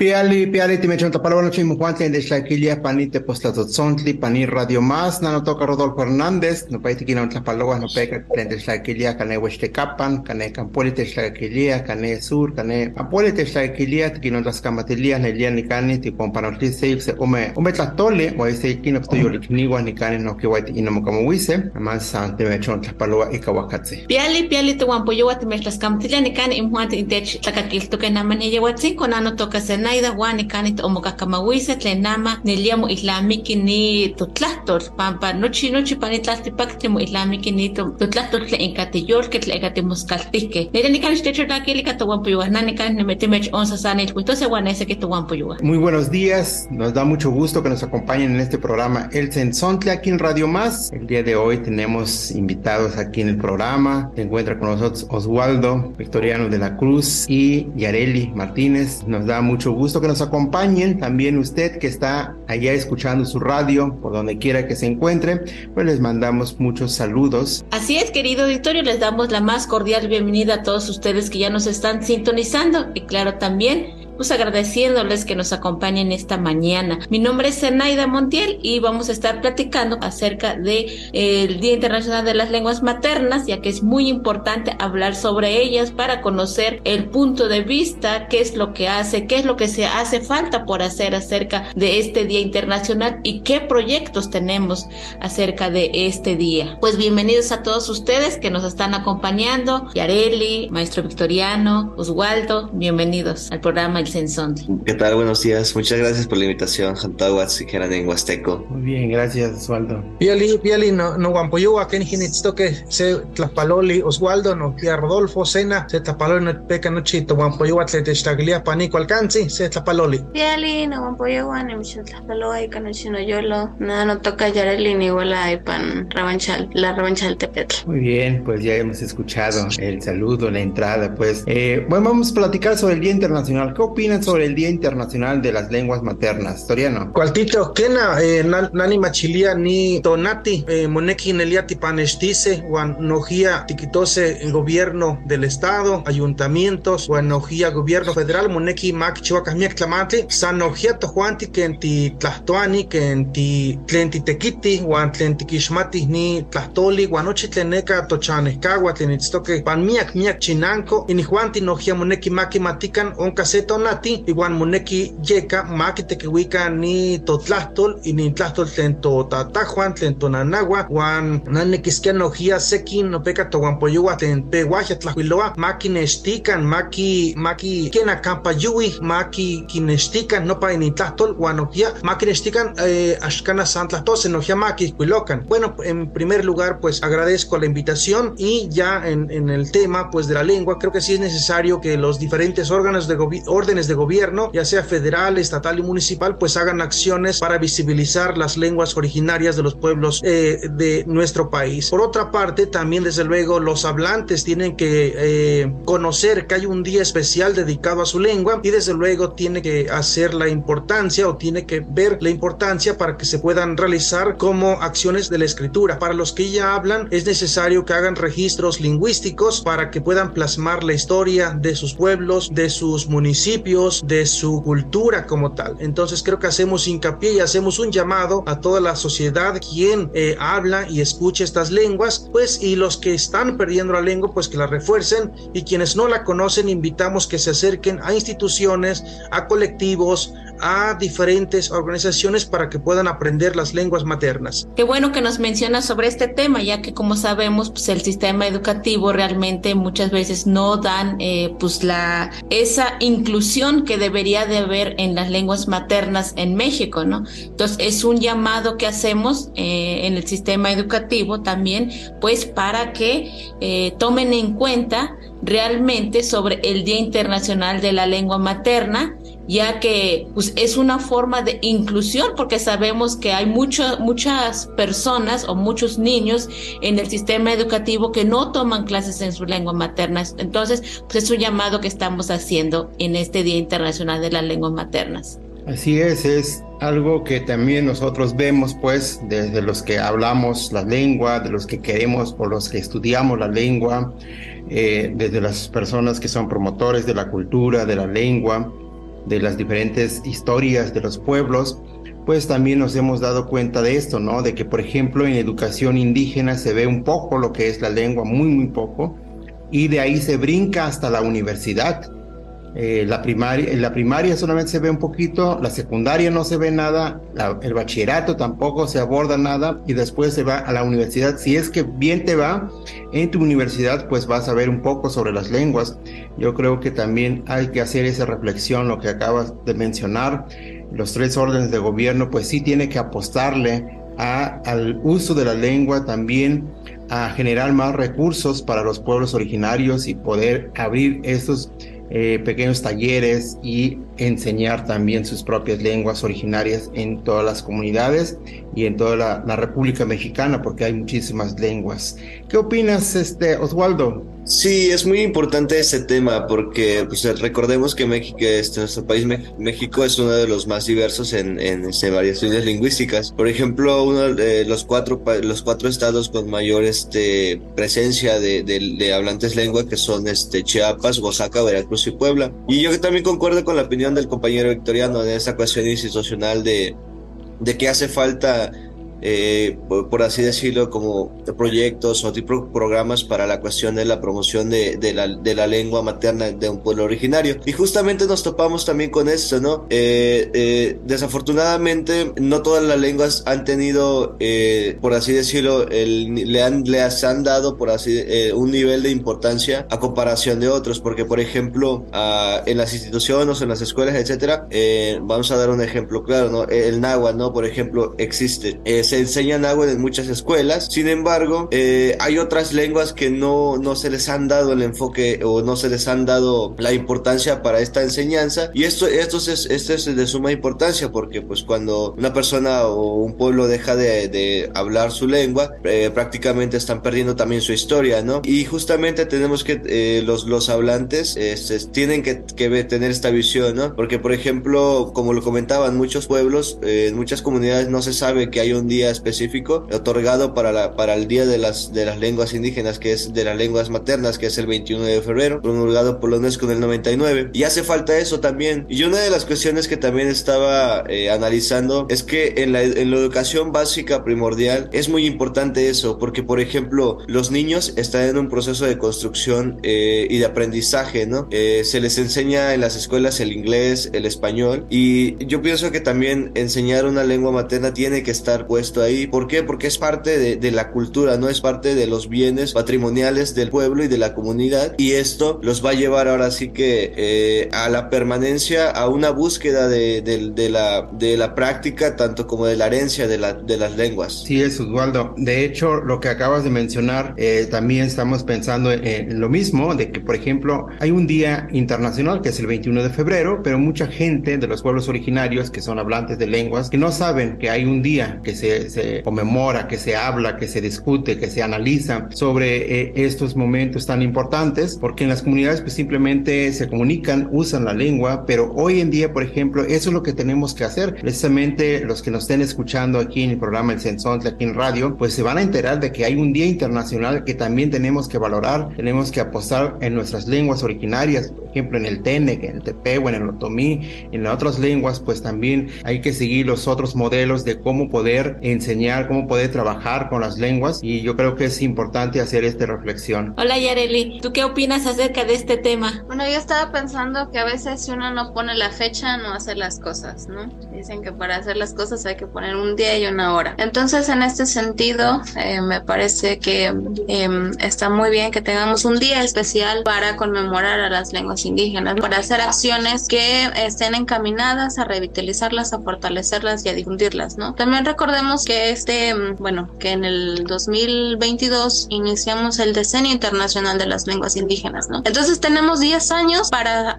Piali, piali, mujuante de Shaquilia, panite postlatotzontli, pani radio más, nano toca Rodolfo Hernández, no paiti kina tlapaloa, no peca, de Shaquilia, cane huestecapan, cane campolite Shaquilia, cane sur, cane ampolite Shaquilia, kino las camatilia, nelia ni cani, ti companotli se se ome, ome tlatole, o ese kino estoy olikniwa ni cani no que guaiti ino mocamuise, más timechon tapaloa y kawakatse. Piali, piali, te guampoyoa, timech las camatilia, ni cani, imjuante, intech, tlacakilto, que naman, ella huatzin, con ano toca sena, naida kanit Muy buenos días, nos da mucho gusto que nos acompañen en este programa El Sensontle aquí en Radio Más. El día de hoy tenemos invitados aquí en el programa. Se encuentra con nosotros Oswaldo Victoriano de la Cruz y Yareli Martínez. Nos da mucho gusto que nos acompañen. También usted que está allá escuchando su radio, por donde quiera que se encuentre, pues les mandamos muchos saludos. Así es, querido auditorio, les damos la más cordial bienvenida a todos ustedes que ya nos están sintonizando y claro también pues agradeciéndoles que nos acompañen esta mañana. Mi nombre es Zenaida Montiel y vamos a estar platicando acerca de eh, Día Internacional de las Lenguas Maternas, ya que es muy importante hablar sobre ellas para conocer el punto de vista, qué es lo que hace, qué es lo que se hace falta por hacer acerca de este Día Internacional y qué proyectos tenemos acerca de este día. Pues bienvenidos a todos ustedes que nos están acompañando, Yareli, Maestro Victoriano, Oswaldo, bienvenidos al programa Sensonte. ¿Qué tal? Buenos días. Muchas gracias por la invitación, Jantahuatz y Geran en Huasteco. Muy bien, gracias Oswaldo. Piali, Piali, no, no guampoyoa, ken que se tlapaloli, Oswaldo, no pia Rodolfo, Sena, se tlapaloli, no peca no chito, guampoyoa, tletechtagilia, panico alcance, se tlapaloli. Piali, no guampoyoa, ni michon tlapaloa, y canochino yolo, nada no toca yareli ni iguala, y pan rabanchal, la rabanchal tepetl. Muy bien, pues ya hemos escuchado el saludo, la entrada, pues. Eh, bueno, vamos a platicar sobre el Día Internacional. ¿Qué opinan sobre el Día Internacional de las Lenguas Maternas? Toriano. Cualtito, kena, eh, nan- nani machilia ni tonati, eh, moneki neliati panestice, guan nojía tiquitose el gobierno del estado, ayuntamientos, guan nojía gobierno federal, moneki mak chihuacas miak tlamantli, san nojía tojuanti ken ti tlahtoani, ken ti tlen ti tequiti, guan tlen ti kixmati ni tlahtoli, guan nochi tleneka tochanehkagua, tlen itztoque pan miak miak chinanco, inijuanti nojía moneki maki matikan onka se tonati, iguan moneki yeka maki ni totlahtol, y ni tlahtol tlen tatajuan, tlen to nanagua, guan nanekiskia nojía sekin no peka to guampoyua tlen pehuaja tlahuiloa, maki nestikan, maki, maki kien acampa yui, maki kinestikan, no pa ni tlahtol, guan nojía, maki nestikan, eh, ashkana san tlahtose, nojía maki huilocan. Bueno, en primer lugar, pues agradezco la invitación y ya en, en el tema, pues de la lengua, creo que sí es necesario que los diferentes órganos de gobi- órdenes de gobierno, ya sea federal, estatal y municipal, pues hagan acciones para visibilizar las lenguas originarias de los pueblos eh, de nuestro país. Por otra parte, también desde luego los hablantes tienen que eh, conocer que hay un día especial dedicado a su lengua y desde luego tiene que hacer la importancia o tiene que ver la importancia para que se puedan realizar como acciones de la escritura. Para los que ya hablan es necesario que hagan registros lingüísticos para que puedan plasmar la historia de sus pueblos, de sus municipios, de su cultura como tal. Entonces creo que hacemos hincapié y hacemos un llamado a toda la sociedad quien eh, habla y escucha estas lenguas, pues y los que están perdiendo la lengua, pues que la refuercen y quienes no la conocen invitamos que se acerquen a instituciones, a colectivos, a diferentes organizaciones para que puedan aprender las lenguas maternas. Qué bueno que nos mencionas sobre este tema, ya que como sabemos, pues el sistema educativo realmente muchas veces no dan eh, pues la esa inclusión que debería de haber en las lenguas maternas en México, ¿no? Entonces es un llamado que hacemos eh, en el sistema educativo también, pues para que eh, tomen en cuenta realmente sobre el Día Internacional de la Lengua Materna, ya que pues, es una forma de inclusión, porque sabemos que hay mucho, muchas personas o muchos niños en el sistema educativo que no toman clases en su lengua materna. Entonces, pues es un llamado que estamos haciendo en este Día Internacional de las Lenguas Maternas. Así es, es algo que también nosotros vemos, pues, desde los que hablamos la lengua, de los que queremos o los que estudiamos la lengua, eh, desde las personas que son promotores de la cultura, de la lengua, de las diferentes historias de los pueblos, pues también nos hemos dado cuenta de esto, ¿no? De que, por ejemplo, en educación indígena se ve un poco lo que es la lengua, muy, muy poco, y de ahí se brinca hasta la universidad. Eh, la primaria, en la primaria solamente se ve un poquito, la secundaria no se ve nada, el bachillerato tampoco se aborda nada y después se va a la universidad. Si es que bien te va en tu universidad, pues vas a ver un poco sobre las lenguas. Yo creo que también hay que hacer esa reflexión, lo que acabas de mencionar. Los tres órdenes de gobierno, pues sí tiene que apostarle al uso de la lengua también a generar más recursos para los pueblos originarios y poder abrir estos eh, pequeños talleres y enseñar también sus propias lenguas originarias en todas las comunidades y en toda la, República Mexicana, porque hay muchísimas lenguas. ¿Qué opinas, este, Oswaldo? Sí, es muy importante ese tema porque pues, recordemos que México, este, nuestro país México es uno de los más diversos en, en este, variaciones lingüísticas. Por ejemplo, uno de los cuatro, los cuatro estados con mayor este, presencia de, de, hablantes lengua que son este, Chiapas, Oaxaca, Veracruz y Puebla. Y yo también concuerdo con la opinión del compañero Victoriano en esa cuestión institucional de, de que hace falta eh, por, así decirlo, como proyectos o tipo programas para la cuestión de la promoción de, de, la, de, la, lengua materna de un pueblo originario. Y justamente nos topamos también con esto, ¿no? Eh, eh, desafortunadamente, no todas las lenguas han tenido, por así decirlo, el, le, han, les han dado, por así, un nivel de importancia a comparación de otros, porque, por ejemplo, en las instituciones, en las escuelas, etcétera, vamos a dar un ejemplo claro, ¿no? El náhuatl, ¿no? Por ejemplo, existe. Se enseña náhuatl en muchas escuelas. Sin embargo, eh, hay otras lenguas que no, no se les han dado el enfoque o no se les han dado la importancia para esta enseñanza. Y esto, esto, es, esto es de suma importancia porque pues cuando una persona o un pueblo deja de, de hablar su lengua, eh, prácticamente están perdiendo también su historia, ¿no? Y justamente tenemos que, eh, los, los hablantes este, tienen que, que, tener esta visión, ¿no? Porque, por ejemplo, como lo comentaban, muchos pueblos, en muchas comunidades no se sabe que hay un día específico otorgado para, la, para el Día de las, de las Lenguas Indígenas, que es de las lenguas maternas, que es el 21 de febrero, promulgado por la UNESCO en el 99. Y hace falta eso también. Y una de las cuestiones que también estaba eh, analizando es que en la, en la educación básica primordial es muy importante eso, porque por ejemplo, los niños están en un proceso de construcción eh, y de aprendizaje, ¿no? Eh, se les enseña en las escuelas el inglés, el español, y yo pienso que también enseñar una lengua materna tiene que estar puesto ahí. ¿Por qué? Porque es parte de, la cultura, no es parte de los bienes patrimoniales del pueblo y de la comunidad. Y esto los va a llevar ahora sí que eh, a la permanencia, a una búsqueda de, la, de la práctica, tanto como de la herencia de, la, de las lenguas. Sí, es Oswaldo. De hecho, lo que acabas de mencionar, eh, también estamos pensando en, lo mismo, de que, por ejemplo, hay un día internacional que es el 21 de febrero, pero mucha gente de los pueblos originarios que son hablantes de lenguas que no saben que hay un día que se se, conmemora, que se habla, que se discute, que se analiza sobre eh, estos momentos tan importantes, porque en las comunidades pues simplemente se comunican, usan la lengua, pero hoy en día, por ejemplo, eso es lo que tenemos que hacer. Precisamente los que nos estén escuchando aquí en el programa El Sensón, aquí en radio, pues se van a enterar de que hay un día internacional que también tenemos que valorar, tenemos que apostar en nuestras lenguas originarias, ejemplo en el Tenec, en el Tepe, en el Otomí, en las otras lenguas, pues también hay que seguir los otros modelos de cómo poder enseñar, cómo poder trabajar con las lenguas y yo creo que es importante hacer esta reflexión. Hola Yareli, ¿tú qué opinas acerca de este tema? Bueno, yo estaba pensando que a veces si uno no pone la fecha no hace las cosas, ¿no? Dicen que para hacer las cosas hay que poner un día y una hora. Entonces en este sentido eh, me parece que eh, está muy bien que tengamos un día especial para conmemorar a las lenguas indígenas, para hacer acciones que estén encaminadas a revitalizarlas, a fortalecerlas y a difundirlas, ¿no? También recordemos que este, bueno, que en el 2022 iniciamos el Decenio Internacional de las Lenguas Indígenas, ¿no? Entonces tenemos 10 años para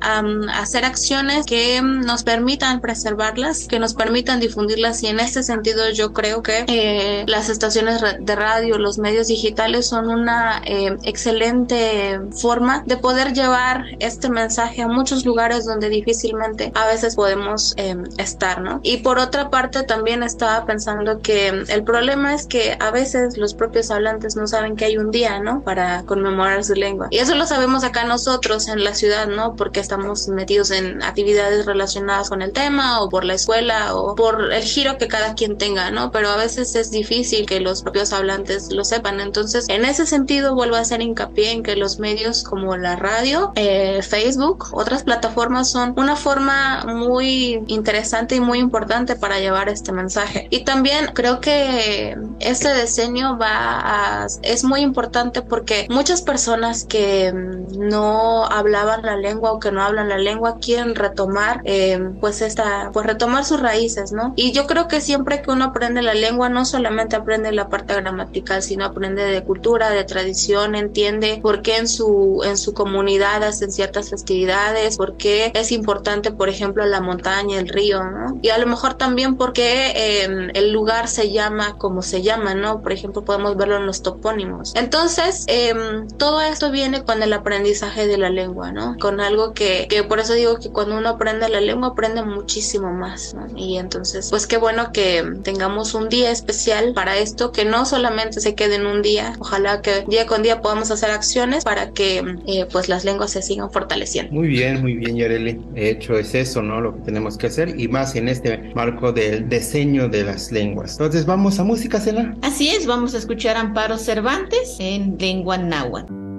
hacer acciones que nos permitan preservarlas, que nos permitan difundirlas y en este sentido yo creo que eh, las estaciones de radio, los medios digitales son una eh, excelente forma de poder llevar este mensaje a muchos lugares donde difícilmente a veces podemos em, estar, ¿no? Y por otra parte también estaba pensando que el problema es que a veces los propios hablantes no saben que hay un día, ¿no? Para conmemorar su lengua. Y eso lo sabemos acá nosotros en la ciudad, ¿no? Porque estamos metidos en actividades relacionadas con el tema o por la escuela o por el giro que cada quien tenga, ¿no? Pero a veces es difícil que los propios hablantes lo sepan. Entonces, en ese sentido, vuelvo a hacer hincapié en que los medios como la radio, eh, Facebook, otras plataformas son una forma muy interesante y muy importante para llevar este mensaje. Y también creo que este diseño va a, es muy importante porque muchas personas que no hablaban la lengua o que no hablan la lengua quieren retomar eh, pues esta pues retomar sus raíces no y yo creo que siempre que uno aprende la lengua no solamente aprende la parte gramatical sino aprende de cultura de tradición entiende por qué en su en su comunidad hacen ciertas festividades por qué es importante por ejemplo la montaña el río no y a lo mejor también porque eh, el lugar se llama como se llama no por ejemplo podemos verlo en los topónimos. Entonces eh, todo esto viene con el aprendizaje de la lengua no con algo que, que por eso digo que cuando uno aprende la lengua aprende muchísimo más ¿no? y entonces pues qué bueno que tengamos un día especial para esto que no solamente se quede en un día ojalá que día con día podamos hacer acciones para que eh, pues las lenguas se sigan fortaleciendo. Muy bien muy bien Yareli. De hecho es eso no lo que tenemos que hacer y más en este marco del diseño de las lenguas entonces vamos a música Cela. Así es vamos a escuchar Amparo Cervantes en lengua náhuatl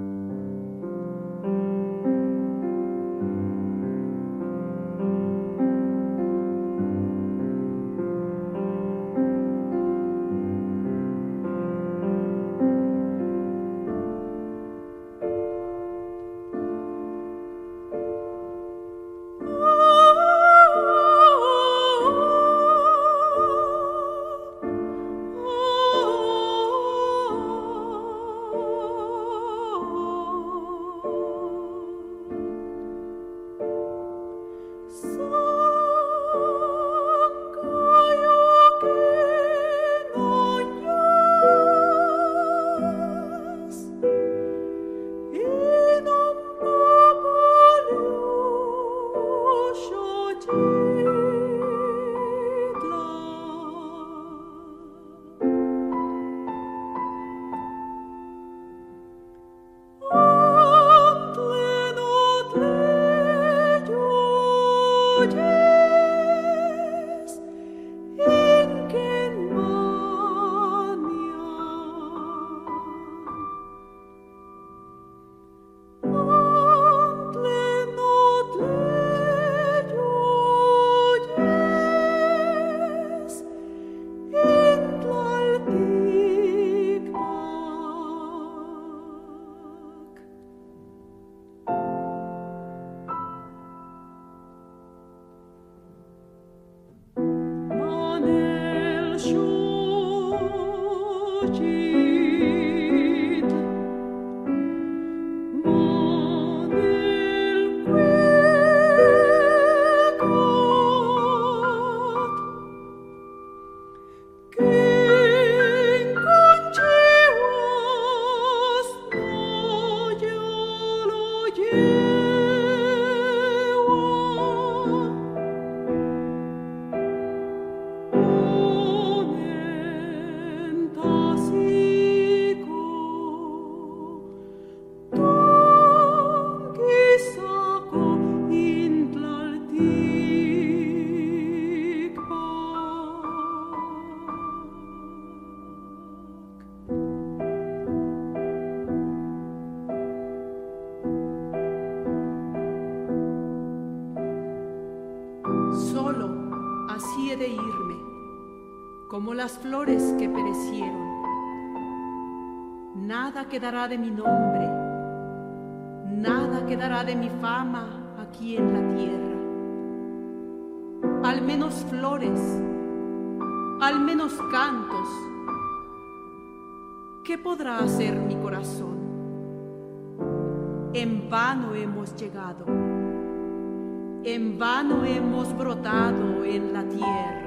quedará de mi nombre, nada quedará de mi fama aquí en la tierra. Al menos flores, al menos cantos. ¿Qué podrá hacer mi corazón? En vano hemos llegado, en vano hemos brotado en la tierra.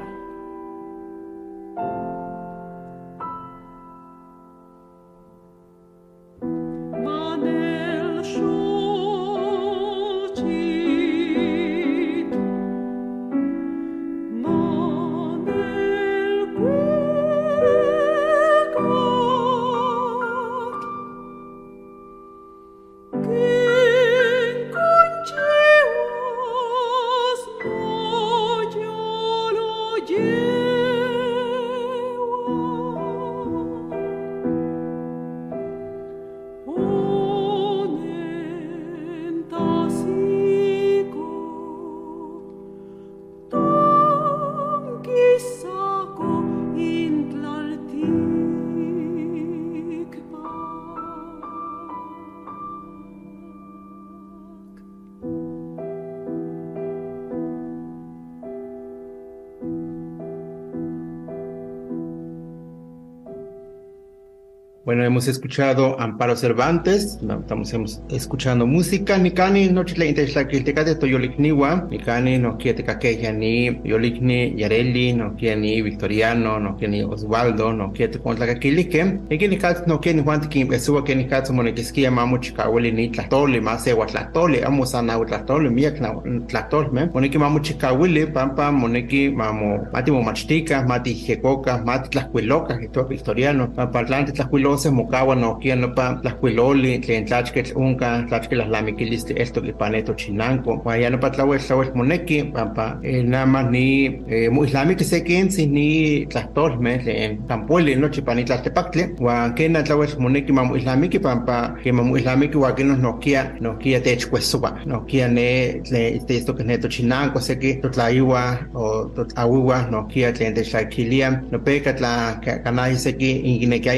Hemos escuchado Amparo Cervantes, estamos hemos escuchando música, Nikani, noche la intexlaquiltecate toyolikniwa, Nikani, no quiere caqueja ni Yolikni, Yareli, no ni Victoriano, no ni Osvaldo, no quiere con la caquilique, y que Nikat no quiere Juan Tikim, esuwa que Nikat monekiskia mamu chikaweli ni tlatole, más ewa tlatole, amos ana na tlatole, me, moneki mamu chikaweli, pampa, moneki mamu, mati momachtica, mati jecoca, mati tlacuiloca, esto Victoriano, pampa atlante tlacuiloca, entonces mocawa no quién no pa las cuiloli tlen tlachke unka tlachke las lamiquilis esto paneto chinanco ya no pa tlawel tlawel moneki pampa nada más ni mu islámico se quien si ni tlastolme en campueli no chipani tlaltepactle wa que na tlawel moneki mamu islámico pampa que mamu islámico wa que nos no kia no kia tech cuesuba no kia ne esto que neto chinanco se que to tlaiwa o to awiwa no kia tlen techlaquilia no peca tla canai se que ingine que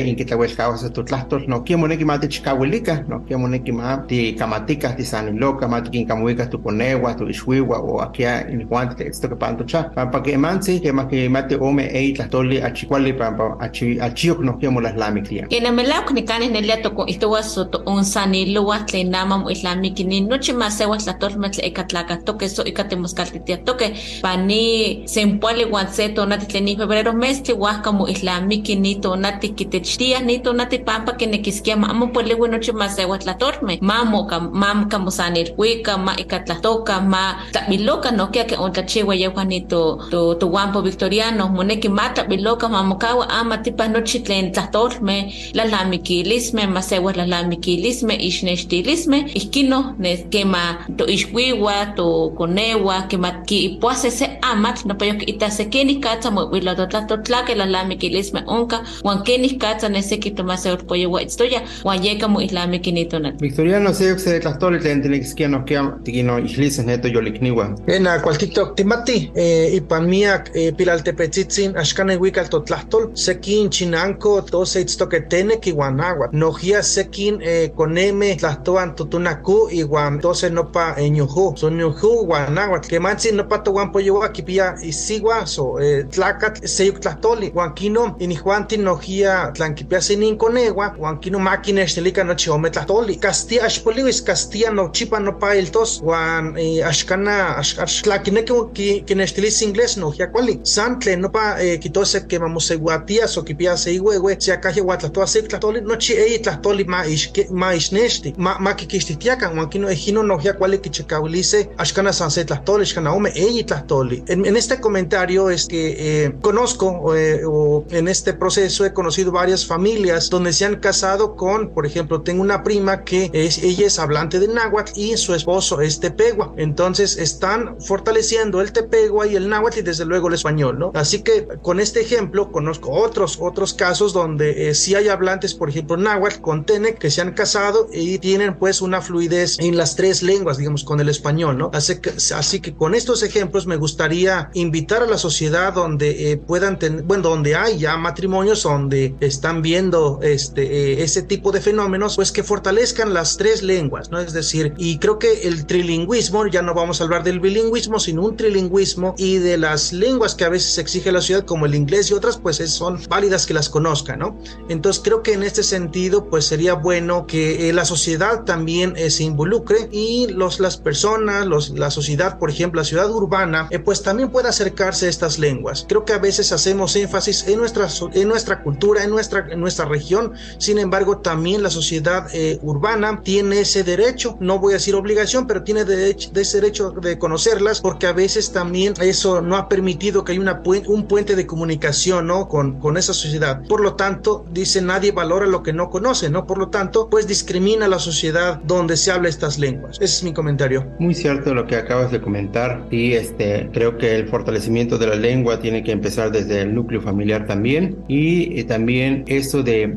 hay in que tlawel causa tu tlastos no quiero moneki mate chicahuilica no quiero moneki ma ti camaticas ti saniloca mate quien camuica tu conegua tu ixhuihua o aquí en guante esto que panto cha para que mansi que más que mate ome e tlastoli a chicuali para a chioc no quiero las lamiclia en el melao ni canes en el yato con esto was soto un sanilua tlenama mu islamiki ni noche más se was la torme tle ekatlaca toque so ikate muscaltitia toque pani sempuali guanceto nati tleni febrero mes tli huasca mu islamiki ni to pampa que nekiskia mamo pole bueno che más agua tlatorme. Mamo ka mam ka musanir huica ma ikatlatoka ma tabiloka no que on tlachewa ya juanito to to guampo victoriano. Moneki ma tabiloka mamo kawa ama tipa noche tlen tlatorme. La lamikilisme más agua la lamikilisme ishnestilisme iskino ne kema to ishwiwa to konewa kema ki ipuase se amat no payo ita se keni katsa mo wilo to tlatotla la lamikilisme onka wan keni katsa ne se kito pollo wa istoya wan yeka mo islami kinito na Victoriano se se tlastoli tlen tinikiskia no kia tikino ihlises neto yolikniwa Ena cualquier timati eh, ipan miak eh, pilaltepetzitzin axkan ehuikal totlastol sekin chinanco tose itztoke tenek iwan agua nojia sekin eh, koneme tlastoan tutunaku iwan tose nopa ñuju so ñuju iwan agua kemantzin nopa towan poyowa kipia isigua so eh, tlakat seyuk tlastoli wan kino inijuantin nojia tlan kipia sinin konewa wan kino makinextelika nochi ome tlastoli kastia axpoliwis kastia nochipa nopa iltos wan eh, axkana axtlakineki ki- kinextilis inglés nojia kuali san tlen nopa eh, kitose que mamoseuatia so kipia se ihuehue si akaje huatlatoa se tlahtoli nochi eyi tlahtoli ma ixke- ma ixnexti ma ma kikixtihtiakan wan kino ejino nojia kuali kichekawilise axkana san se tlahtoli axkana ome eyi tlahtoli en, en este comentario es que eh, conozco eh, o en este proceso he conocido varias familias familias donde se han casado con, por ejemplo, tengo una prima que es, ella es hablante de náhuatl y su esposo es tepegua. Entonces están fortaleciendo el tepegua y el náhuatl y desde luego el español, ¿no? Así que con este ejemplo conozco otros, otros casos donde eh, sí hay hablantes, por ejemplo, náhuatl con tenec que se han casado y tienen pues una fluidez en las tres lenguas, digamos, con el español, ¿no? Así que, así que con estos ejemplos me gustaría invitar a la sociedad donde eh, puedan tener, bueno, donde hay ya matrimonios donde están viendo este, eh, ese tipo de fenómenos, pues que fortalezcan las tres lenguas, ¿no? Es decir, y creo que el trilingüismo, ya no vamos a hablar del bilingüismo, sino un trilingüismo y de las lenguas que a veces exige la ciudad, como el inglés y otras, pues son válidas que las conozcan, ¿no? Entonces creo que en este sentido, pues sería bueno que eh, la sociedad también eh, se involucre y los, las personas, los, la sociedad, por ejemplo, la ciudad urbana, pues también pueda acercarse a estas lenguas. Creo que a veces hacemos énfasis en nuestra, en nuestra cultura, en nuestra, en nuestra región, sin embargo, también la sociedad urbana tiene ese derecho, no voy a decir obligación, pero tiene derecho, ese derecho de conocerlas porque a veces también eso no ha permitido que haya una, un puente de comunicación ¿no? con, con esa sociedad. Por lo tanto, dice nadie valora lo que no conoce, ¿no? Por lo tanto, pues discrimina a la sociedad donde se habla estas lenguas. Ese es mi comentario. Muy cierto lo que acabas de comentar y este, creo que el fortalecimiento de la lengua tiene que empezar desde el núcleo familiar también y, y también esto de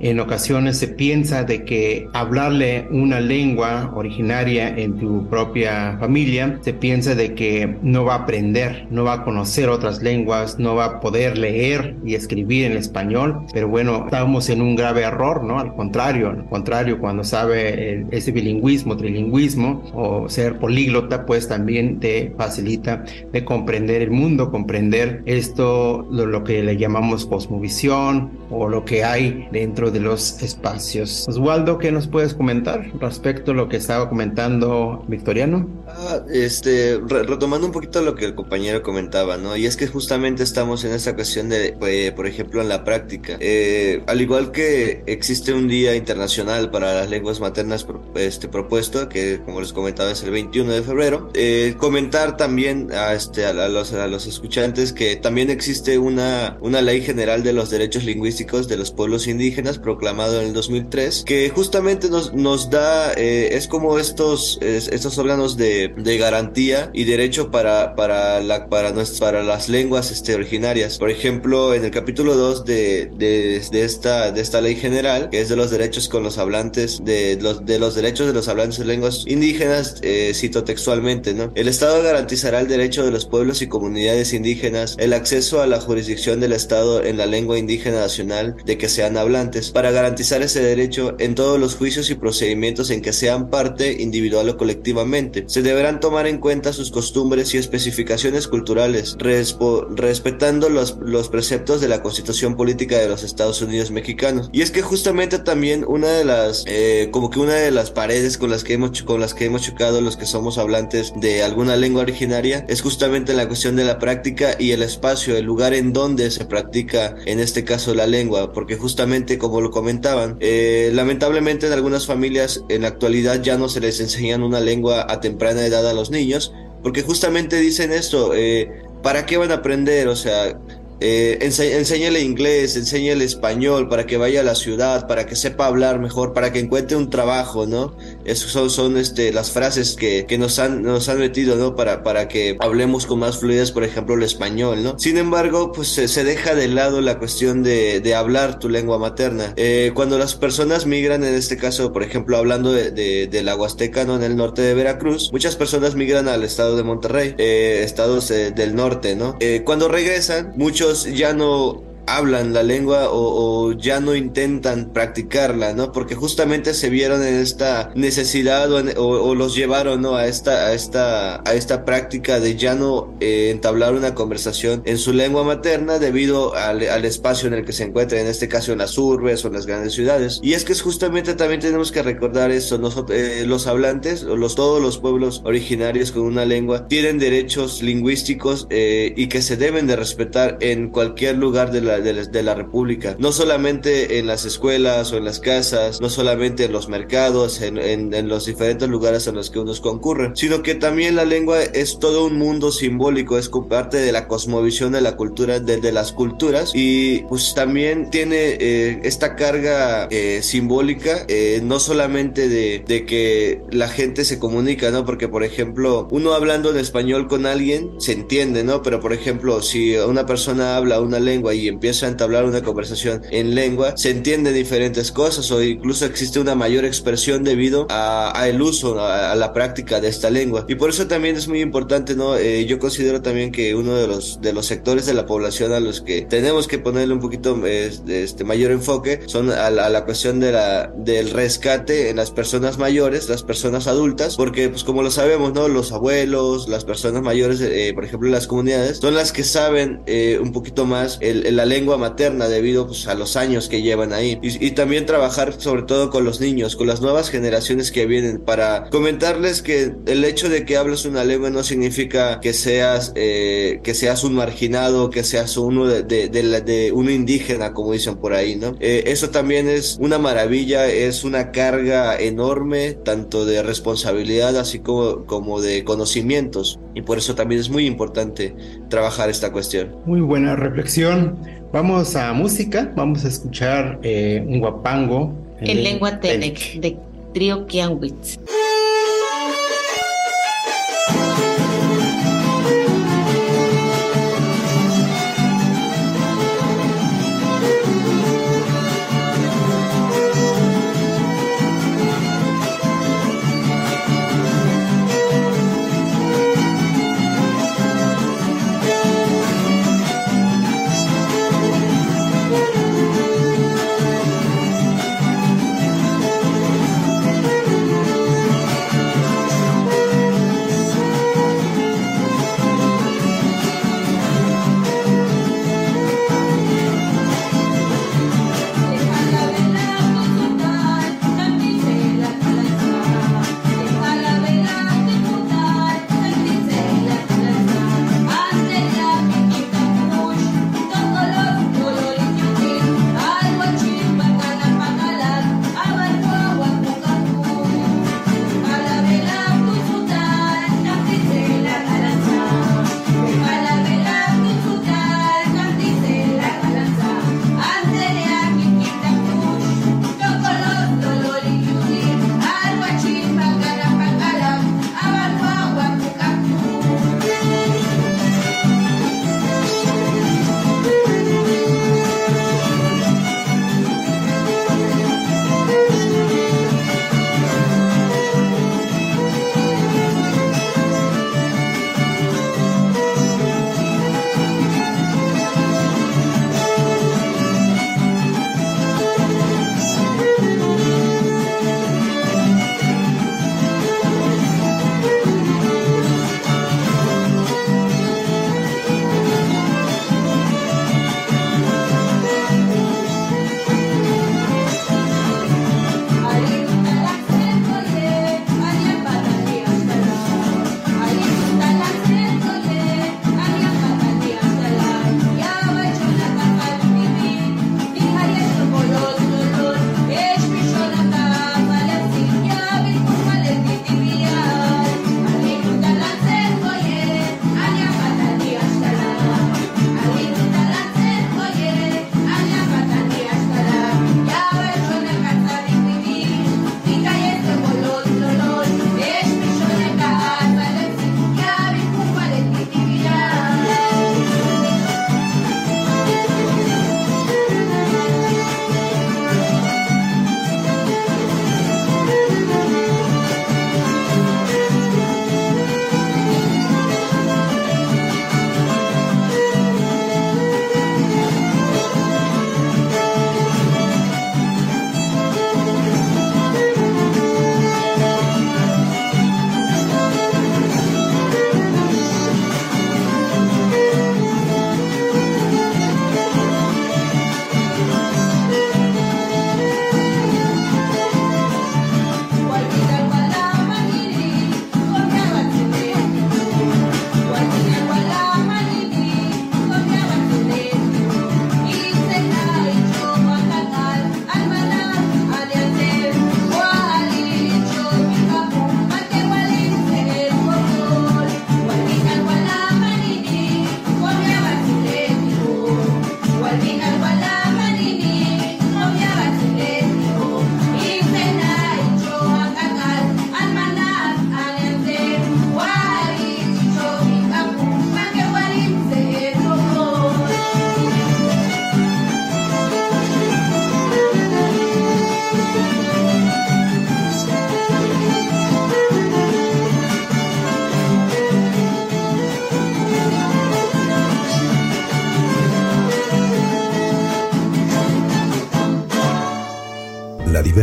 en ocasiones se piensa de que hablarle una lengua originaria en tu propia familia, se piensa de que no va a aprender, no va a conocer otras lenguas, no va a poder leer y escribir en español, pero bueno, estamos en un grave error, ¿no? Al contrario, al contrario, cuando sabe ese bilingüismo, trilingüismo o ser políglota, pues también te facilita de comprender el mundo, comprender esto, lo, lo que le llamamos cosmovisión o lo que hay dentro de los espacios. Oswaldo, ¿qué nos puedes comentar respecto a lo que estaba comentando Victoriano? Ah, este, retomando un poquito lo que el compañero comentaba, ¿no? Y es que justamente estamos en esta cuestión de, eh, por ejemplo, en la práctica. Eh, al igual que existe un día internacional para las lenguas maternas este, propuesto, que como les comentaba es el 21 de febrero, eh, comentar también a, este, a, los, a los escuchantes que también existe una, una ley general de los derechos lingüísticos de los pueblos indígenas proclamado en el 2003, que justamente nos, nos da, es como estos, estos órganos de de, garantía y derecho para, para, la, para, nuestras, para las lenguas este, originarias. Por ejemplo, en el capítulo 2 de, de, de, esta, de esta ley general, que es de los derechos con los hablantes, de los, de los derechos de los hablantes de lenguas indígenas, eh, cito textualmente, ¿no? El Estado garantizará el derecho de los pueblos y comunidades indígenas el acceso a la jurisdicción del Estado en la lengua indígena nacional de que sean hablantes, para garantizar ese derecho en todos los juicios y procedimientos en que sean parte individual o colectivamente. Se deberán tomar en cuenta sus costumbres y especificaciones culturales, respetando los, los preceptos de la Constitución Política de los Estados Unidos Mexicanos. Y es que justamente también una de las, eh, como que una de las paredes con las que hemos, con las que hemos chocado los que somos hablantes de alguna lengua originaria es justamente la cuestión de la práctica y el espacio, el lugar en donde se practica, en este caso la lengua, porque justamente como lo comentaban, eh, lamentablemente en algunas familias en la actualidad ya no se les enseñan una lengua a temprana edad a los niños, porque justamente dicen esto, eh, ¿para qué van a aprender? O sea, eh, enséñale inglés, enséñale español para que vaya a la ciudad, para que sepa hablar mejor, para que encuentre un trabajo, ¿no? Esas son, son este, las frases que, que, nos, han, nos han metido, ¿no? Para, para que hablemos con más fluidez, por ejemplo, el español, ¿no? Sin embargo, pues se, deja de lado la cuestión de, de hablar tu lengua materna. Eh, cuando las personas migran, en este caso, por ejemplo, hablando de, de, la Huasteca, ¿no? En el norte de Veracruz, muchas personas migran al estado de Monterrey, eh, estados del norte, ¿no? cuando regresan, muchos ya no hablan la lengua o, ya no intentan practicarla, ¿no? Porque justamente se vieron en esta necesidad o, los llevaron, ¿no? A esta, a esta, a esta práctica de ya no eh, entablar una conversación en su lengua materna debido al, espacio en el que se encuentra, en este caso en las urbes o en las grandes ciudades. Y es que es justamente también tenemos que recordar eso, nosotros, eh, los hablantes, los, todos los pueblos originarios con una lengua tienen derechos lingüísticos eh, y que se deben de respetar en cualquier lugar de la la, de, la, República. No solamente en las escuelas o en las casas, no solamente en los mercados, en, en, los diferentes lugares en los que uno concurre, sino que también la lengua es todo un mundo simbólico, es parte de la cosmovisión de la cultura, de, las culturas y pues también tiene eh, esta carga eh, simbólica, eh, no solamente de, de que la gente se comunica, ¿no? Porque por ejemplo, uno hablando en español con alguien se entiende, ¿no? Pero por ejemplo, si una persona habla una lengua y empieza a entablar una conversación en lengua, se entiende diferentes cosas o incluso existe una mayor expresión debido a, el uso, a, la práctica de esta lengua. Y por eso también es muy importante, ¿no? Eh, yo considero también que uno de los, de los sectores de la población a los que tenemos que ponerle un poquito este, mayor enfoque son a la, cuestión de la, del rescate en las personas mayores, las personas adultas, porque pues como lo sabemos, ¿no? Los abuelos, las personas mayores, eh, por ejemplo, las comunidades, son las que saben eh, un poquito más el, la lengua materna debido pues, a los años que llevan ahí. Y, y, también trabajar sobre todo con los niños, con las nuevas generaciones que vienen, para comentarles que el hecho de que hablas una lengua no significa que seas, eh, que seas un marginado, que seas uno de, de, de, uno indígena, como dicen por ahí, ¿no? Eh, eso también es una maravilla, es una carga enorme, tanto de responsabilidad así como, como de conocimientos. Y por eso también es muy importante trabajar esta cuestión. Muy buena reflexión. Vamos a música, vamos a escuchar eh, un guapango. En, lengua Tenec, de Trio Kianwitz.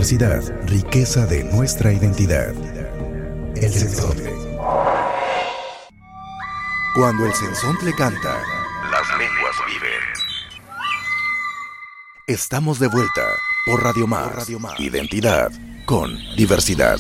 Diversidad, riqueza de nuestra identidad. El sensontle. Cuando el sensontle canta, las lenguas viven. Estamos de vuelta por Radio Más. Identidad con diversidad.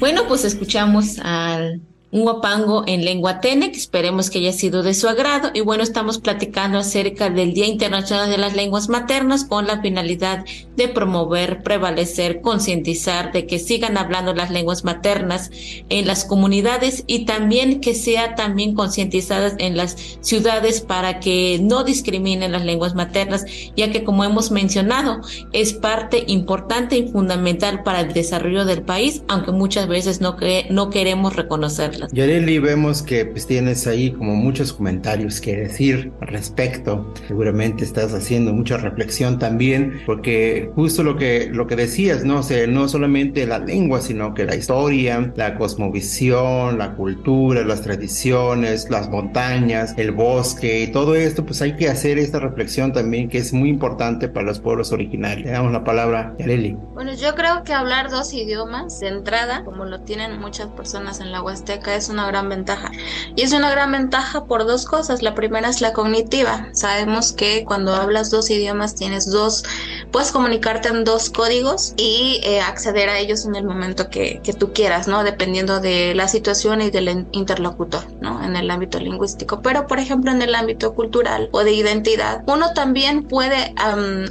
Bueno, pues escuchamos al un guapango en lengua tene, que esperemos que haya sido de su agrado. Y bueno, estamos platicando acerca del Día Internacional de las Lenguas Maternas con la finalidad de promover, prevalecer, concientizar de que sigan hablando las lenguas maternas en las comunidades y también que sea también concientizadas en las ciudades para que no discriminen las lenguas maternas, ya que como hemos mencionado, es parte importante y fundamental para el desarrollo del país, aunque muchas veces no, no queremos reconocerlo. Yareli, vemos que pues tienes ahí como muchos comentarios que decir al respecto. Seguramente estás haciendo mucha reflexión también, porque justo lo que, lo que decías, ¿no? O sea, no solamente la lengua, sino que la historia, la cosmovisión, la cultura, las tradiciones, las montañas, el bosque y todo esto, pues hay que hacer esta reflexión también que es muy importante para los pueblos originarios. Le damos la palabra a Yareli. Bueno, yo creo que hablar dos idiomas de entrada, como lo tienen muchas personas en la Huasteca, es una gran ventaja. Y es una gran ventaja por dos cosas. La primera es la cognitiva. Sabemos que cuando hablas dos idiomas tienes dos, puedes comunicarte en dos códigos y eh, acceder a ellos en el momento que, que, tú quieras, ¿no? Dependiendo de la situación y del interlocutor, ¿no? En el ámbito lingüístico. Pero, por ejemplo, en el ámbito cultural o de identidad, uno también puede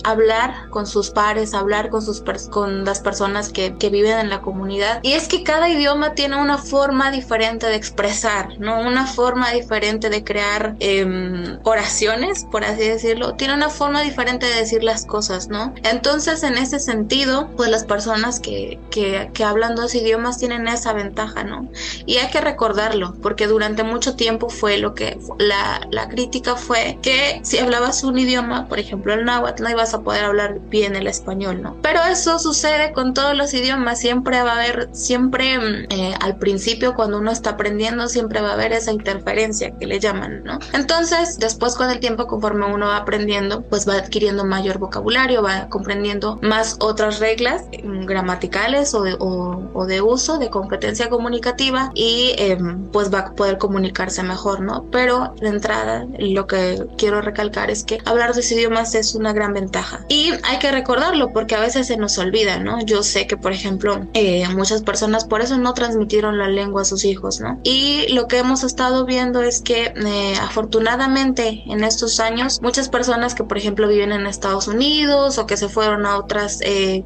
hablar con sus pares, hablar con, sus con las personas que, que viven en la comunidad. Y es que cada idioma tiene una forma diferente de expresar, ¿no? Una forma diferente de crear em, oraciones, por así decirlo. Tiene una forma diferente de decir las cosas, ¿no? Entonces, en ese sentido, pues las personas que, que, que hablan dos idiomas tienen esa ventaja, ¿no? Y hay que recordarlo, porque durante mucho tiempo fue lo que la, la crítica fue que si hablabas un idioma, por ejemplo el náhuatl, no ibas a poder hablar bien el español, ¿no? Pero eso sucede con todos los idiomas, siempre va a haber, siempre mm, eh, al principio cuando uno está aprendiendo siempre va a haber esa interferencia que le llaman, ¿no? Entonces, después con el tiempo, conforme uno va aprendiendo, pues va adquiriendo mayor vocabulario, va comprendiendo más otras reglas mm, gramaticales o de, o, de uso, de competencia comunicativa y em, pues va a poder comunicarse mejor, ¿no? Pero de entrada, lo que quiero recalcar es que hablar dos idiomas es una gran ventaja y hay que recordarlo porque a veces se nos olvida, ¿no? Yo sé que, por ejemplo, eh, muchas personas por eso no transmitieron la lengua a sus hijos y lo que hemos estado viendo es que eh, afortunadamente en estos años muchas personas que por ejemplo viven en Estados Unidos o que se fueron a otras eh,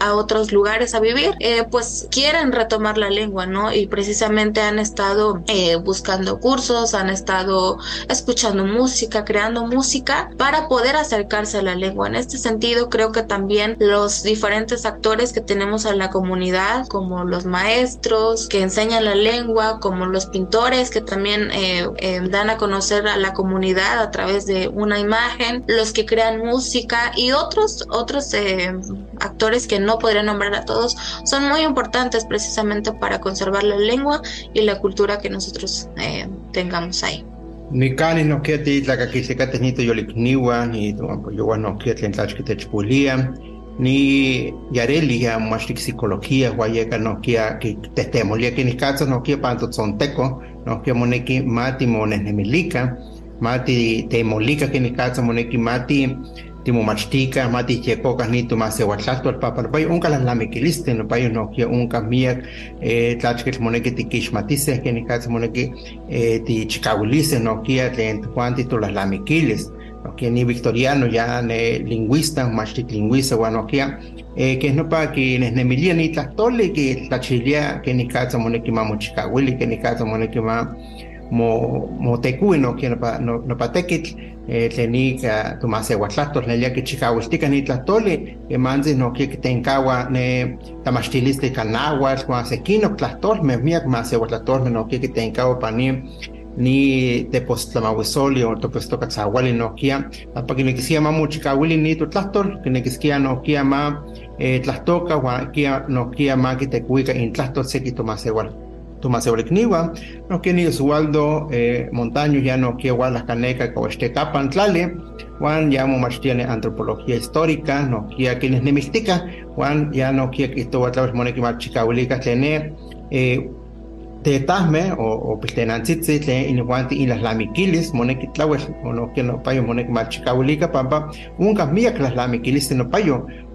a otros lugares a vivir, eh, pues quieren retomar la lengua, ¿no? Y precisamente han estado buscando cursos, han estado escuchando música, creando música para poder acercarse a la lengua. En este sentido, creo que también los diferentes actores que tenemos en la comunidad, como los maestros que enseñan la lengua, como los pintores que también eh, eh, dan a conocer a la comunidad a través de una imagen, los que crean música y otros, otros eh, actores que no podría nombrar a todos, son muy importantes precisamente para conservar la lengua y la cultura que nosotros tengamos ahí. Ni cani no quiere la que se catenito yo le niwa ni yo no quiere te ni yareli ya mashtik psicología guayeka no kia que testemos ya que ni caso no kia panto teco no kia moneki mati monesnemilika mati temolika que ni caso moneki mati timo machtika mati checoca ni tu más ewatlato al papa. Pay unca las lamequiliste no payo no kia unca mía eh tlachkel moneki moneki eh ti chicawilice no kia tlen las lamequiles. Que ni victoriano ya ne lingüista machtic lingüista bueno que eh, que no para que ne nemilia ni tole que la chilia que ni casa moneki ma willy que ni casa moneki ma mo mo tecu no que no no, no pa tekit eh, teni ka tomase huatlatos ya que chicawiltica ni tole que manzi no que tenkawa ne tamachtiliste kanahuatl kwa sekino tlatol me miak ma se huatlatos no que tenkawa pani ni tepostlamauisoli o topestocatzawali nohkia apa kinekiskia ma mochikawili ni totlahtol kinekiskia nohkia ma eh, tlahtoka huan kia nohkia ma kitekuika intlahtol seki tomasewal Tomás Eurecniwa, no que ni Oswaldo eh, Montaño ya no que igual las caneca que este capan tlale, Juan ya tiene antropología histórica, no que quienes nemistica, Juan ya no que que esto va a través moneki más chica tener eh, te tasme o o piltenantzitzi tlen inihuanti in las lamiquilis moneki tlawel no que no payo moneki machikawilika pampa unka miak las lamiquilis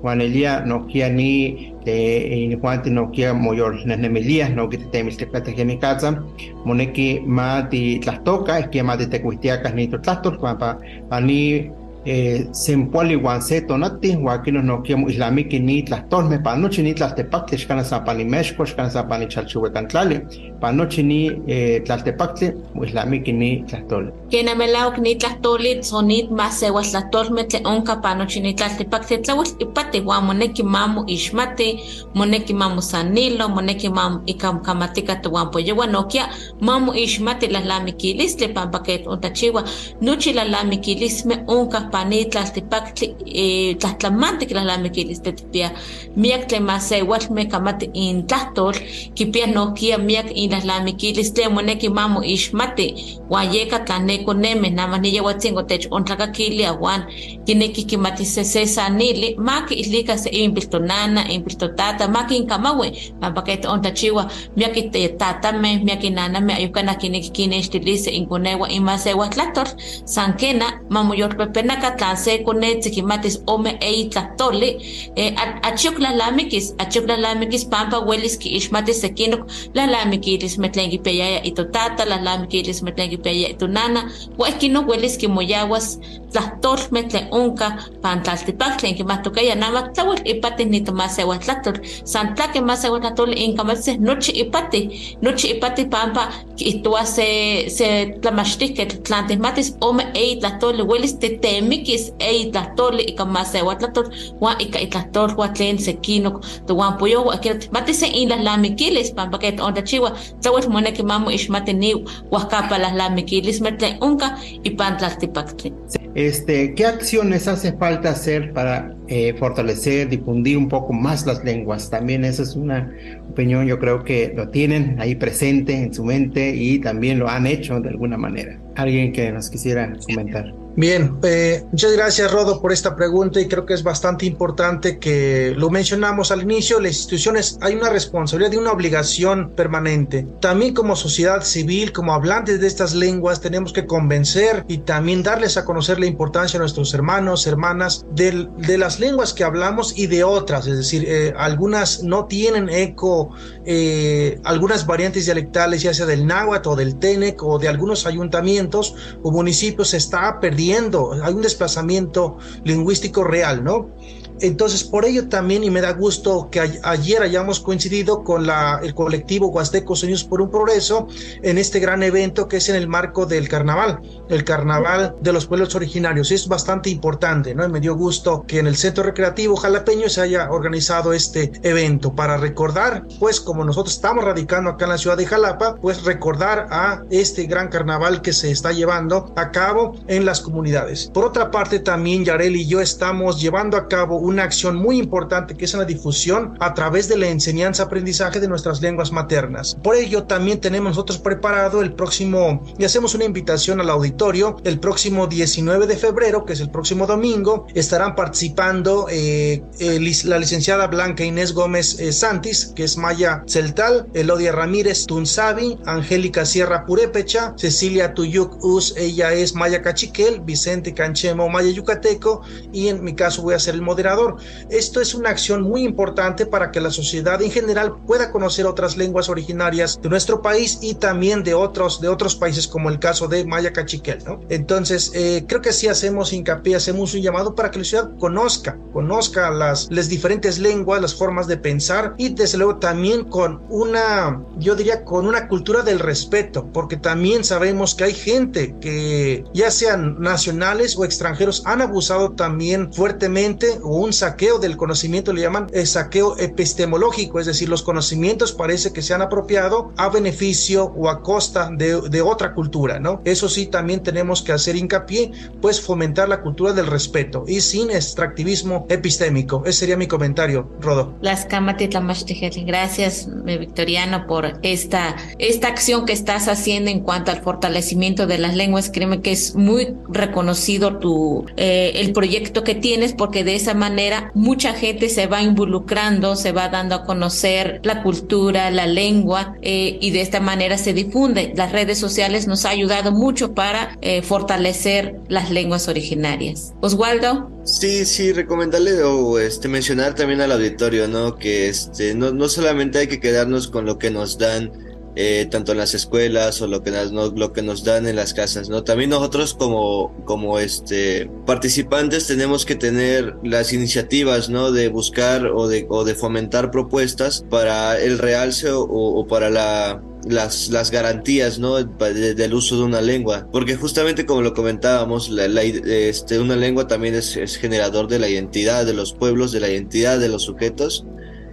no payo Juan Elia no kia ni te inihuanti no kia moyor nesnemilia no que te temis te plata gemikatza moneki ma ti tlastoka es que ma ti tecuistiacas ni to tlastor pampa ani eh, sempuali wan se tonati huaquinos no quiemo islamiki ni tlastolme pa nochi ni tlaltepactli xcana sapani México xcana sapani chalchihuecantlali pa nochi ni eh, tlaltepactli islamiki ni tlastoli Kena melauk ni tlastoli sonit sewa tlastolme tle onka pa nochi ni tlaltepactli tlawil ipati huan moneki mamu ixmati moneki mamu sanilo moneki mamu ikamkamatika tuwan poyewa nokia mamu ixmati lalamikilistle pampa que ontachiwa nochi lalamikilisme onka pani tlaltipactli eh, tlahtlamantli kilalamikilis tetipia miak tlen masewalmeh kamati in tlahtol kipia nohkia miak inlalamikilis tlen moneki mamo ixmati uan yeka tlan nekonemeh namah niyeuatzin otech ontlakakilia uan kineki kimati se se sanili ma kiilika se inpiltonana inpiltotata ma kinkamaui pampa ket ontlachiwa miak tatameh miak inanameh ayukanah kineki kinextilise inkonewa inmasewa tlahtol san kena mamoyolpepenaka tlan se konetzi kimatis ome eyi tlahtoli eh, achiok lalamikis achiok lalamikis pampa welis kiixmatis sekinok lalamikilis metlen kipiayaya itotata lalamikilis metlen kipiayaya itonana ua ihkinok welis kimoyawas tlahtolmeh tlen onka pan tlaltipak tlen kimahtokaya nama tlauel ipatih nitomasewa tlahtol san tlakeh masewa tlahtoli inkamatiseh nochi ipatih nochi ipatih pampa kiihtowa se se tlamachtihketl tlan tihmatis ome eyi tlahtoli welis titemikis eyi tlahtoli ika masewa tlahtol uan ika itlahtol uan tlen sekinok towan poyowa akira tihmati se inlalamikilis pampa ket ontachiwa tlauel moneki mamo ixmati niw uahkapa lahlamikilis tlen onka ipan tlaltipaktli Este, ¿Qué acciones hace falta hacer para eh, fortalecer, difundir un poco más las lenguas? También esa es una opinión, yo creo que lo tienen ahí presente en su mente y también lo han hecho de alguna manera. Alguien que nos quisiera comentar. Bien, eh, muchas gracias Rodo por esta pregunta y creo que es bastante importante que lo mencionamos al inicio, las instituciones hay una responsabilidad y una obligación permanente. También como sociedad civil, como hablantes de estas lenguas, tenemos que convencer y también darles a conocer la importancia a nuestros hermanos, hermanas, de, de las lenguas que hablamos y de otras, es decir, eh, algunas no tienen eco, eh, algunas variantes dialectales, ya sea del náhuatl o del tenec o de algunos ayuntamientos o municipios, se está perdiendo hay un desplazamiento lingüístico real, ¿no? Entonces, por ello también, y me da gusto que ayer hayamos coincidido con el colectivo Huastecos Unidos por un Progreso en este gran evento que es en el marco del carnaval, el carnaval de los pueblos originarios. Es bastante importante, ¿no? Y me dio gusto que en el Centro Recreativo Jalapeño se haya organizado este evento para recordar, pues como nosotros estamos radicando acá en la ciudad de Jalapa, pues recordar a este gran carnaval que se está llevando a cabo en las comunidades. Por otra parte, también Yarel y yo estamos llevando a cabo una acción muy importante que es la difusión a través de la enseñanza-aprendizaje de nuestras lenguas maternas. Por ello, también tenemos nosotros preparado el próximo, y hacemos una invitación al auditorio, el próximo 19 de febrero, que es el próximo domingo, estarán participando eh, la licenciada Blanca Inés Gómez eh, Santis, que es Maya Celtal, Elodia Ramírez Tunzavi, Angélica Sierra Purépecha, Cecilia Tuyuk Us, ella es Maya Cachiquel, Vicente Canchemo Maya Yucateco, y en mi caso voy a ser el moderador esto es una acción muy importante para que la sociedad en general pueda conocer otras lenguas originarias de nuestro país y también de otros, de otros países como el caso de Maya Cachiquel, ¿no? Entonces, eh, creo que sí hacemos hincapié, hacemos un llamado para que la ciudad conozca, conozca las, las diferentes lenguas, las formas de pensar y desde luego también con una, yo diría, con una cultura del respeto, porque también sabemos que hay gente que ya sean nacionales o extranjeros han abusado también fuertemente o un un saqueo del conocimiento, le llaman el saqueo epistemológico, es decir, los conocimientos parece que se han apropiado a beneficio o a costa de, de otra cultura, ¿no? Eso sí, también tenemos que hacer hincapié, pues fomentar la cultura del respeto y sin extractivismo epistémico. Ese sería mi comentario, Rodo. Las Gracias, Victoriano, por esta, esta acción que estás haciendo en cuanto al fortalecimiento de las lenguas. Créeme que es muy reconocido tu, eh, el proyecto que tienes porque de esa manera mucha gente se va involucrando, se va dando a conocer la cultura, la lengua eh, y de esta manera se difunde. Las redes sociales nos ha ayudado mucho para eh, fortalecer las lenguas originarias. Oswaldo. Sí, sí, recomendarle o este, mencionar también al auditorio, ¿no? Que este, no, no solamente hay que quedarnos con lo que nos dan eh, tanto en las escuelas o lo que, nos, lo que nos dan en las casas, ¿no? También nosotros como, como este, participantes tenemos que tener las iniciativas, ¿no? De buscar o de, o de fomentar propuestas para el realce o, para la, las, las garantías ¿no? del uso de una lengua. Porque justamente como lo comentábamos, la, este, una lengua también es, generador de la identidad de los pueblos, de la identidad de los sujetos.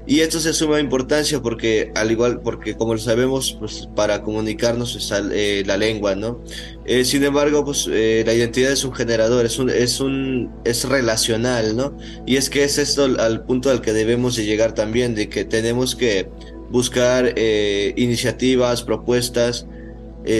Y esto se suma importancia porque, al igual, porque como lo sabemos, pues para comunicarnos es eh, la lengua, ¿no? Eh, sin embargo, pues eh, la identidad es un generador, es un, es un, es relacional, ¿no? Y es que es esto al, punto al que debemos de llegar también, de que tenemos que buscar iniciativas, propuestas,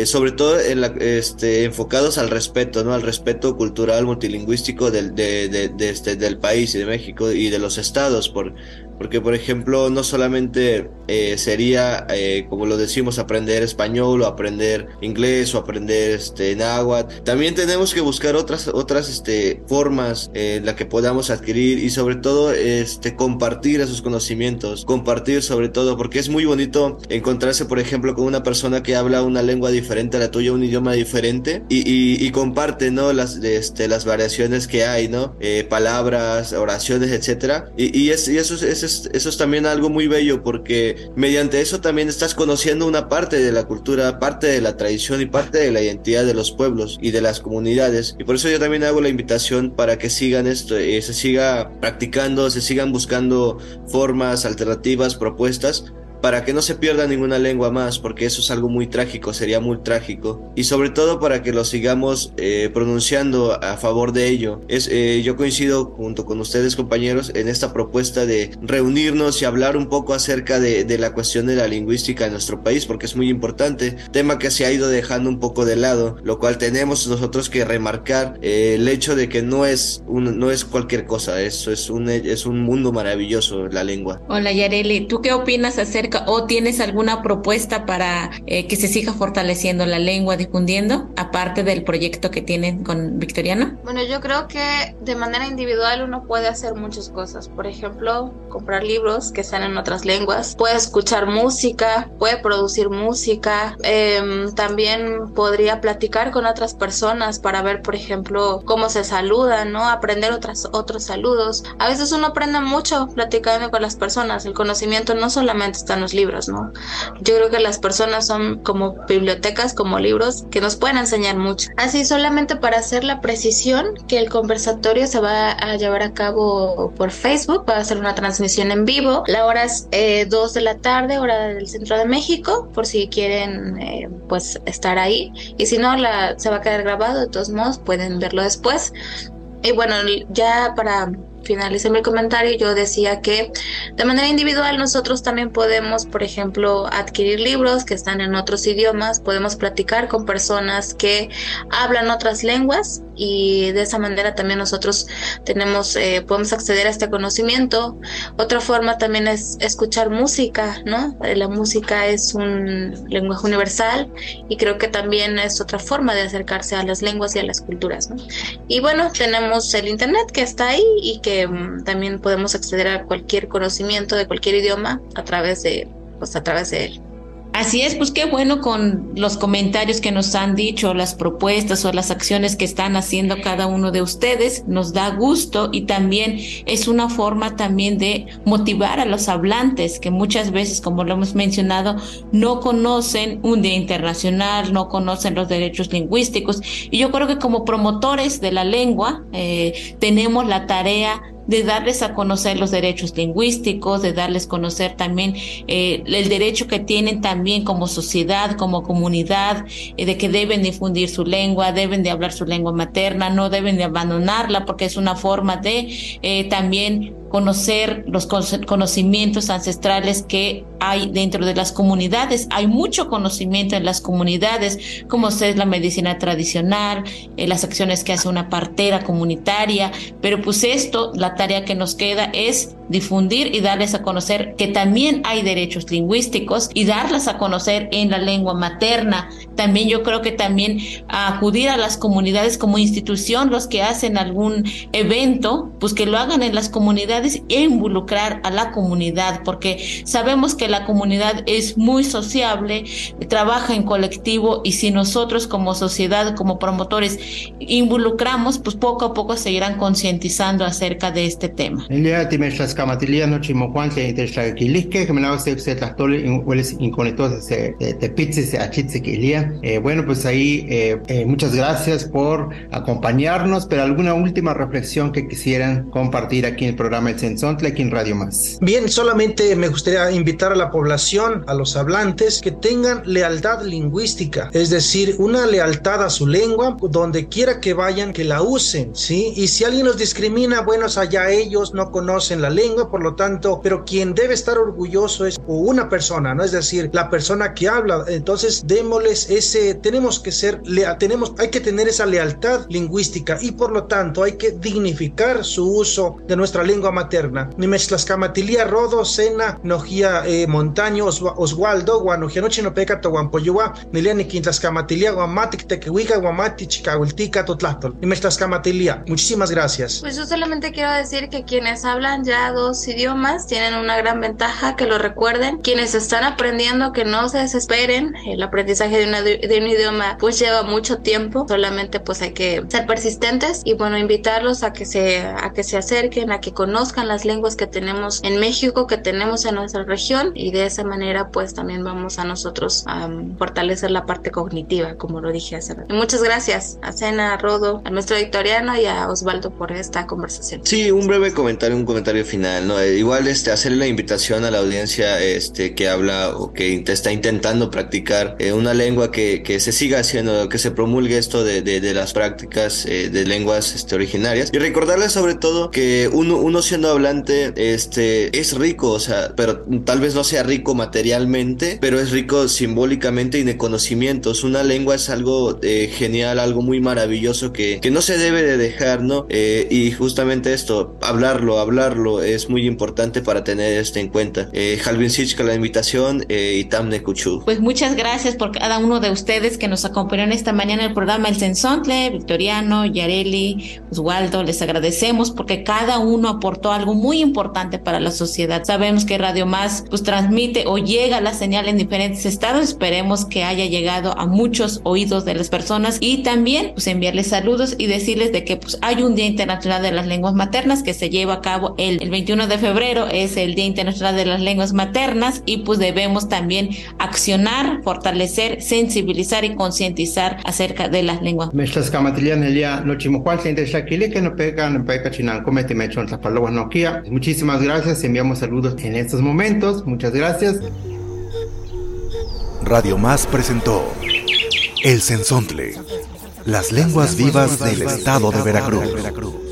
sobre todo este, enfocados al respeto, ¿no? Al respeto cultural multilingüístico del, de, de, de este, del país y de México y de los estados, por, porque, por ejemplo, no solamente eh, sería, eh, como lo decimos, aprender español o aprender inglés o aprender este, náhuatl. También tenemos que buscar otras, otras este, formas en las que podamos adquirir y sobre todo este, compartir esos conocimientos. Compartir sobre todo, porque es muy bonito encontrarse, por ejemplo, con una persona que habla una lengua diferente a la tuya, un idioma diferente y, y, comparte, ¿no? Las, este, las variaciones que hay, ¿no? Eh, palabras, oraciones, etcétera. Y, y, es, y eso es eso es también algo muy bello porque mediante eso también estás conociendo una parte de la cultura, parte de la tradición y parte de la identidad de los pueblos y de las comunidades. Y por eso yo también hago la invitación para que sigan esto, eh, se siga practicando, se sigan buscando formas, alternativas, propuestas para que no se pierda ninguna lengua más, porque eso es algo muy trágico, sería muy trágico, y sobre todo para que lo sigamos eh, pronunciando a favor de ello. Es, eh, yo coincido junto con ustedes compañeros en esta propuesta de reunirnos y hablar un poco acerca de, la cuestión de la lingüística en nuestro país, porque es muy importante, tema que se ha ido dejando un poco de lado, lo cual tenemos nosotros que remarcar eh, el hecho de que no es, un, no es cualquier cosa, eso es un, es un mundo maravilloso la lengua. Hola Yareli, ¿tú qué opinas acerca o tienes alguna propuesta para eh, que se siga fortaleciendo la lengua, difundiendo, aparte del proyecto que tienen con Victoriano? Bueno, yo creo que de manera individual uno puede hacer muchas cosas. Por ejemplo, comprar libros que están en otras lenguas, puede escuchar música, puede producir música, em, también podría platicar con otras personas para ver, por ejemplo, cómo se saludan, ¿no? Aprender otras, otros saludos. A veces uno aprende mucho platicando con las personas. El conocimiento no solamente está los libros, ¿no? Yo creo que las personas son como bibliotecas, como libros, que nos pueden enseñar mucho. Así, solamente para hacer la precisión, que el conversatorio se va a llevar a cabo por Facebook, va a ser una transmisión en vivo. La hora es 2 eh, de la tarde, hora del centro de México, por si quieren, eh, pues, estar ahí. Y si no, se va a quedar grabado, de todos modos, pueden verlo después. Y bueno, ya para finalicé mi comentario, yo decía que de manera individual nosotros también podemos, por ejemplo, adquirir libros que están en otros idiomas, podemos platicar con personas que hablan otras lenguas y de esa manera también nosotros tenemos, eh, podemos acceder a este conocimiento. Otra forma también es escuchar música, ¿no? La música es un lenguaje universal y creo que también es otra forma de acercarse a las lenguas y a las culturas, ¿no? Y bueno, tenemos el Internet que está ahí y que Em, también podemos acceder a cualquier conocimiento de cualquier idioma a través de, pues a través de él. Así es, pues qué bueno con los comentarios que nos han dicho, las propuestas o las acciones que están haciendo cada uno de ustedes. Nos da gusto y también es una forma también de motivar a los hablantes que muchas veces, como lo hemos mencionado, no conocen un día internacional, no conocen los derechos lingüísticos. Y yo creo que como promotores de la lengua eh, tenemos la tarea de darles a conocer los derechos lingüísticos, de darles a conocer también eh, el derecho que tienen también como sociedad, como comunidad, eh, de que deben difundir su lengua, deben de hablar su lengua materna, no deben de abandonarla porque es una forma de eh, también conocer los conocimientos ancestrales que hay dentro de las comunidades. Hay mucho conocimiento en las comunidades, como es la medicina tradicional, eh, las acciones que hace una partera comunitaria, pero pues esto, la tarea que nos queda es difundir y darles a conocer que también hay derechos lingüísticos y darlas a conocer en la lengua materna. También yo creo que también acudir a las comunidades como institución, los que hacen algún evento, pues que lo hagan en las comunidades e involucrar a la comunidad, porque sabemos que la comunidad es muy sociable, trabaja en colectivo y si nosotros como sociedad, como promotores, involucramos, pues poco a poco se irán concientizando acerca de este tema. Bueno pues ahí eh, eh, muchas gracias por acompañarnos pero alguna última reflexión que quisieran compartir aquí en el programa Aquí en Radio Más bien solamente me gustaría invitar a la población a los hablantes que tengan lealtad lingüística es decir una lealtad a su lengua donde quiera que vayan que la usen sí y si alguien los discrimina bueno allá ellos no conocen la lengua por lo tanto, pero quien debe estar orgulloso es una persona, ¿no? Es decir, la persona que habla. Entonces, démosles ese, tenemos que ser, tenemos, hay que tener esa lealtad lingüística y por lo tanto hay que dignificar su uso de nuestra lengua materna. Ni mezclascamatilia rodo, sena, nojía eh, montaño, oswaldo, guanojía noche no peca to guampoyua, nilia ni quintlascamatilia, guamatic tequehuica, guamati, chicahuiltica, totlastol. Ni mezclascamatilia. Muchísimas gracias. Pues yo solamente quiero decir que quienes hablan ya dos idiomas tienen una gran ventaja, que lo recuerden. Quienes están aprendiendo, que no se desesperen. El aprendizaje de, de un idioma pues lleva mucho tiempo, solamente pues hay que ser persistentes y bueno, invitarlos a que se, a que se acerquen, a que conozcan las lenguas que tenemos en México, que tenemos en nuestra región y de esa manera pues también vamos a nosotros a fortalecer la parte cognitiva, como lo dije hace rato. muchas gracias a Sena, a Rodo, a nuestro victoriano y a Osvaldo por esta conversación. Sí, un breve comentario, un comentario final ¿no? Eh, igual este, hacerle la invitación a la audiencia este, que habla o que está intentando practicar eh, una lengua que, que, se siga haciendo, que se promulgue esto de, de, las prácticas eh, de lenguas este, originarias. Y recordarles sobre todo que uno, uno hablante este, es rico, o sea, pero tal vez no sea rico materialmente, pero es rico simbólicamente y de conocimientos. Una lengua es algo genial, algo muy maravilloso que, que no se debe de dejar, ¿no? y justamente esto, hablarlo, hablarlo, es muy importante para tener esto en cuenta. Eh, Halvin la invitación eh, y Tamne Kuchu. Pues muchas gracias por cada uno de ustedes que nos acompañaron esta mañana en el programa El Sensontle, Victoriano, Yareli, Oswaldo, les agradecemos porque cada uno aportó algo muy importante para la sociedad. Sabemos que Radio Más pues transmite o llega la señal en diferentes estados, esperemos que haya llegado a muchos oídos de las personas y también pues enviarles saludos y decirles de que pues hay un Día Internacional de las Lenguas Maternas que se lleva a cabo el, el 21 de febrero es el Día Internacional de las Lenguas Maternas y pues debemos también accionar, fortalecer, sensibilizar y concientizar acerca de las lenguas. Muchísimas gracias, enviamos saludos en estos momentos, muchas gracias. Radio Más presentó El Sensontle, las lenguas vivas del estado de Veracruz.